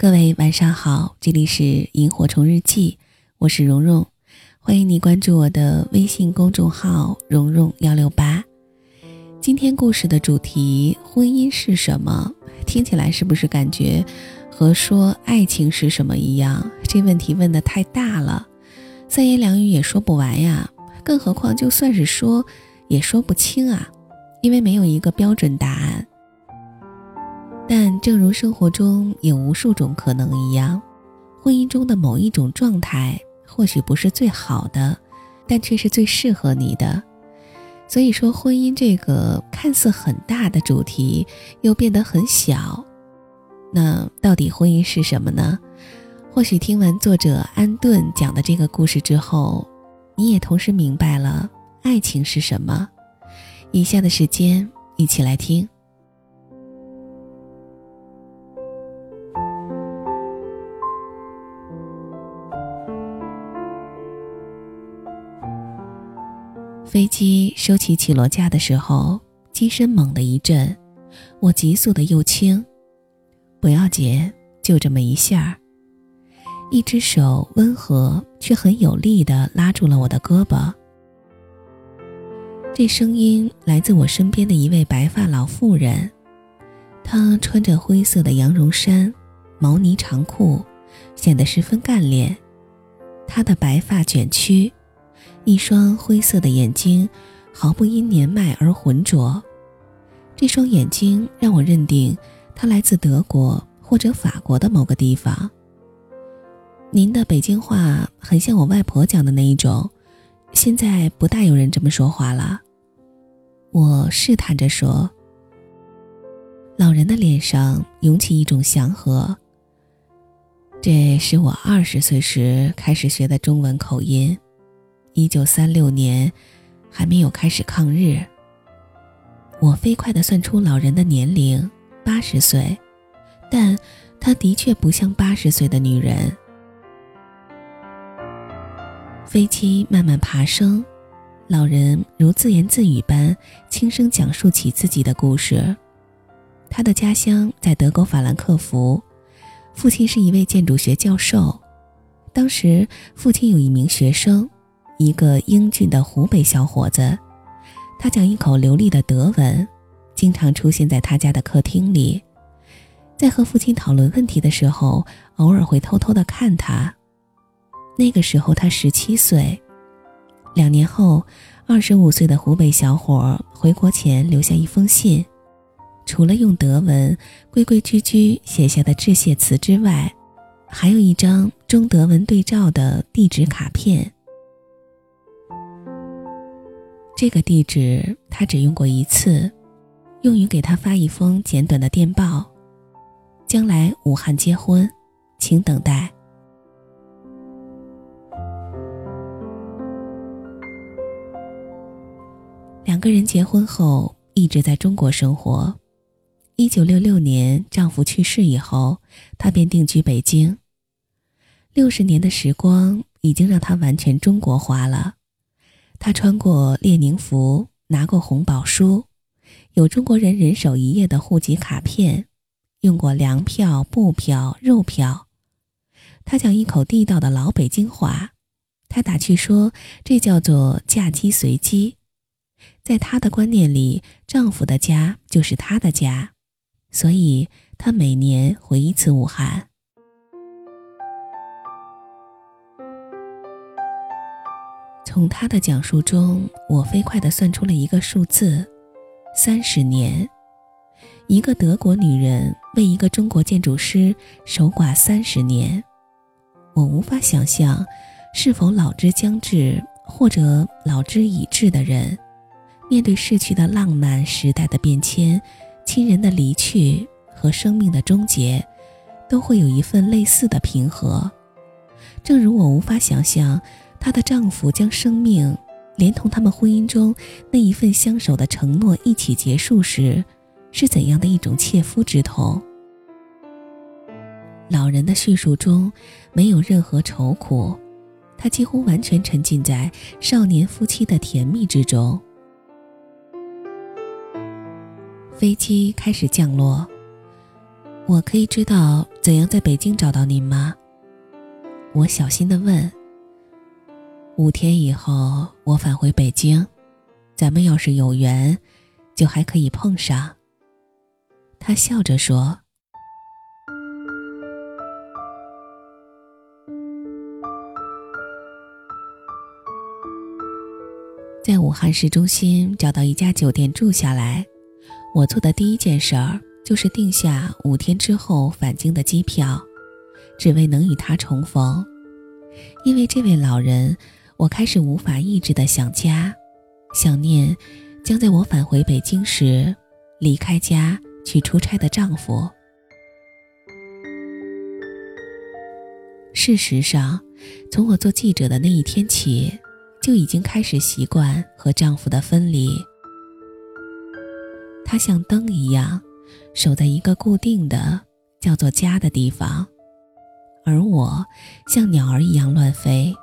各位晚上好，这里是萤火虫日记，我是蓉蓉，欢迎你关注我的微信公众号蓉蓉幺六八。今天故事的主题婚姻是什么？听起来是不是感觉和说爱情是什么一样？这问题问的太大了，三言两语也说不完呀。更何况就算是说，也说不清啊，因为没有一个标准答案。但正如生活中有无数种可能一样，婚姻中的某一种状态或许不是最好的，但却是最适合你的。所以说，婚姻这个看似很大的主题，又变得很小。那到底婚姻是什么呢？或许听完作者安顿讲的这个故事之后，你也同时明白了爱情是什么。以下的时间，一起来听。飞机收起起落架的时候，机身猛地一震，我急速的右倾，不要紧，就这么一下。一只手温和却很有力的拉住了我的胳膊。这声音来自我身边的一位白发老妇人，她穿着灰色的羊绒衫、毛呢长裤，显得十分干练。她的白发卷曲。一双灰色的眼睛，毫不因年迈而浑浊。这双眼睛让我认定他来自德国或者法国的某个地方。您的北京话很像我外婆讲的那一种，现在不大有人这么说话了。我试探着说。老人的脸上涌起一种祥和。这是我二十岁时开始学的中文口音。一九三六年，还没有开始抗日。我飞快地算出老人的年龄，八十岁，但她的确不像八十岁的女人。飞机慢慢爬升，老人如自言自语般轻声讲述起自己的故事。他的家乡在德国法兰克福，父亲是一位建筑学教授。当时，父亲有一名学生。一个英俊的湖北小伙子，他讲一口流利的德文，经常出现在他家的客厅里。在和父亲讨论问题的时候，偶尔会偷偷的看他。那个时候他十七岁。两年后，二十五岁的湖北小伙回国前留下一封信，除了用德文规规矩矩写下的致谢词之外，还有一张中德文对照的地址卡片。这个地址他只用过一次，用于给他发一封简短的电报。将来武汉结婚，请等待。两个人结婚后一直在中国生活。一九六六年丈夫去世以后，她便定居北京。六十年的时光已经让她完全中国化了。他穿过列宁服，拿过红宝书，有中国人人手一页的户籍卡片，用过粮票、布票、肉票。他讲一口地道的老北京话，他打趣说这叫做嫁鸡随鸡。在他的观念里，丈夫的家就是他的家，所以他每年回一次武汉。从他的讲述中，我飞快地算出了一个数字：三十年。一个德国女人为一个中国建筑师守寡三十年，我无法想象，是否老之将至或者老之已至的人，面对逝去的浪漫时代的变迁、亲人的离去和生命的终结，都会有一份类似的平和。正如我无法想象。她的丈夫将生命连同他们婚姻中那一份相守的承诺一起结束时，是怎样的一种切肤之痛？老人的叙述中没有任何愁苦，他几乎完全沉浸在少年夫妻的甜蜜之中。飞机开始降落，我可以知道怎样在北京找到您吗？我小心的问。五天以后我返回北京，咱们要是有缘，就还可以碰上。他笑着说。在武汉市中心找到一家酒店住下来，我做的第一件事儿就是订下五天之后返京的机票，只为能与他重逢。因为这位老人，我开始无法抑制的想家，想念将在我返回北京时离开家去出差的丈夫。事实上，从我做记者的那一天起。就已经开始习惯和丈夫的分离。他像灯一样，守在一个固定的叫做家的地方，而我像鸟儿一样乱飞。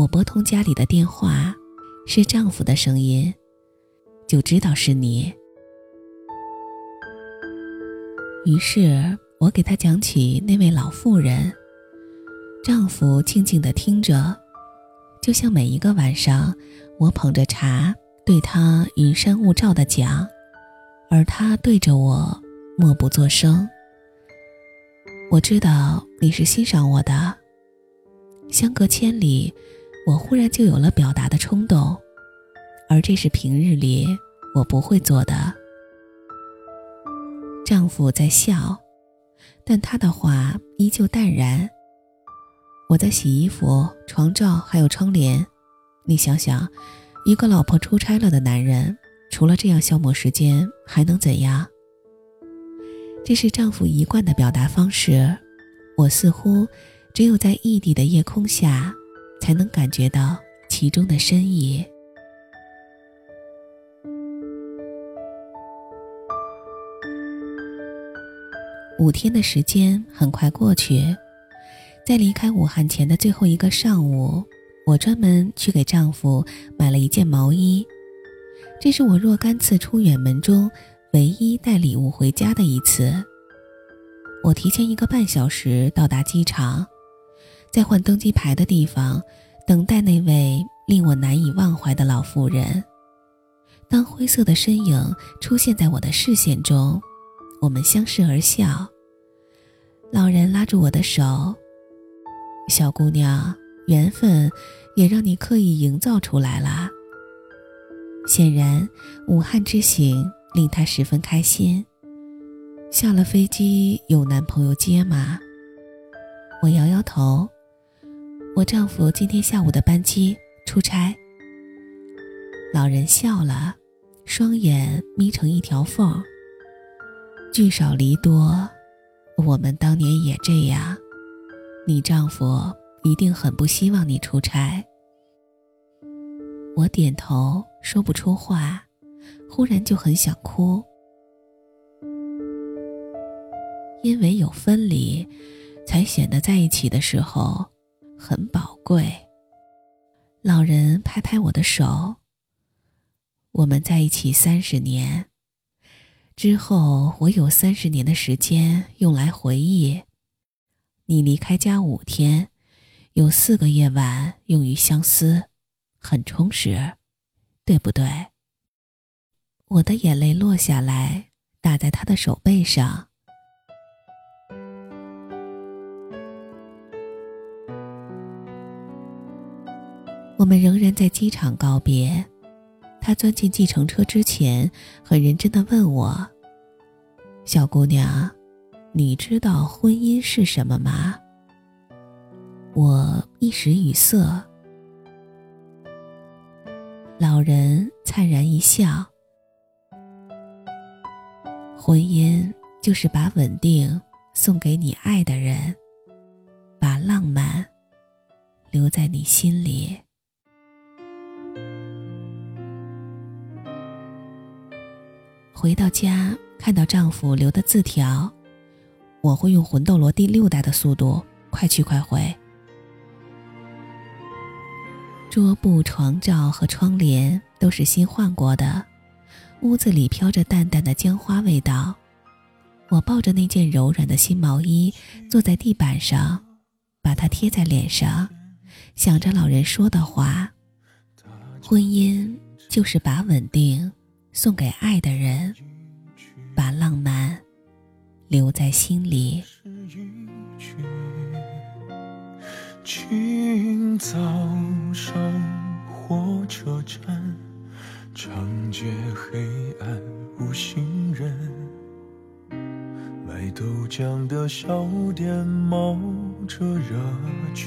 我拨通家里的电话，是丈夫的声音，就知道是你。于是我给他讲起那位老妇人。丈夫静静地听着，就像每一个晚上，我捧着茶对他云山雾罩地讲，而他对着我默不作声。我知道你是欣赏我的，相隔千里，我忽然就有了表达的冲动，而这是平日里我不会做的。丈夫在笑，但他的话依旧淡然。我在洗衣服、床罩还有窗帘，你想想，一个老婆出差了的男人，除了这样消磨时间，还能怎样？这是丈夫一贯的表达方式，我似乎只有在异地的夜空下，才能感觉到其中的深意。五天的时间很快过去。在离开武汉前的最后一个上午，我专门去给丈夫买了一件毛衣。这是我若干次出远门中唯一带礼物回家的一次。我提前一个半小时到达机场，在换登机牌的地方等待那位令我难以忘怀的老妇人。当灰色的身影出现在我的视线中，我们相视而笑。老人拉住我的手。小姑娘，缘分也让你刻意营造出来了。显然，武汉之行令她十分开心。下了飞机有男朋友接吗？我摇摇头。我丈夫今天下午的班机出差。老人笑了，双眼眯成一条缝。聚少离多，我们当年也这样。你丈夫一定很不希望你出差。我点头，说不出话，忽然就很想哭，因为有分离，才显得在一起的时候很宝贵。老人拍拍我的手。我们在一起三十年，之后我有三十年的时间用来回忆。你离开家五天，有四个夜晚用于相思，很充实，对不对？我的眼泪落下来，打在他的手背上。我们仍然在机场告别。他钻进计程车之前，很认真的问我：“小姑娘。”你知道婚姻是什么吗？我一时语塞。老人灿然一笑：“婚姻就是把稳定送给你爱的人，把浪漫留在你心里。”回到家，看到丈夫留的字条。我会用魂斗罗第六代的速度快去快回。桌布、床罩和窗帘都是新换过的，屋子里飘着淡淡的姜花味道，我抱着那件柔软的新毛衣，坐在地板上，把它贴在脸上，想着老人说的话：婚姻就是把稳定送给爱的人，把浪漫留在心里。清早上火车站，长街黑暗无行人，卖豆浆的小店冒着热气。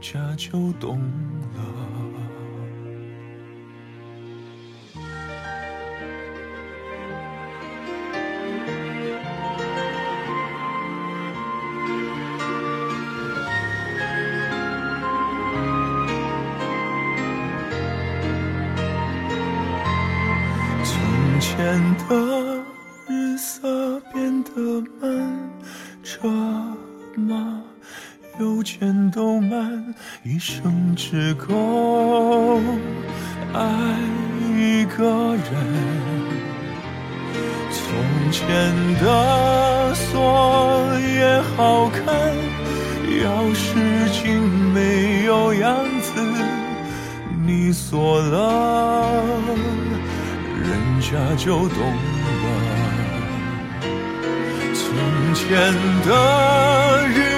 家就懂了。从前的日色变得慢，车马有钱都慢，一生只够爱一个人。从前的锁也好看，钥匙竟没有样子，你锁了。人家就懂了。从前的日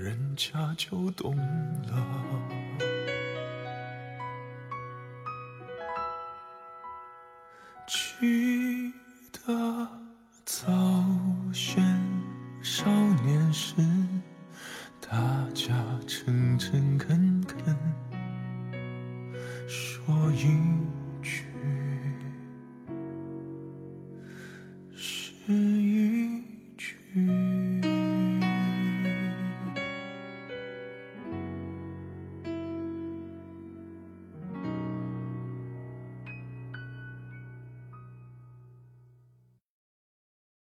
人家就懂了。记得早先少年时，大家诚诚恳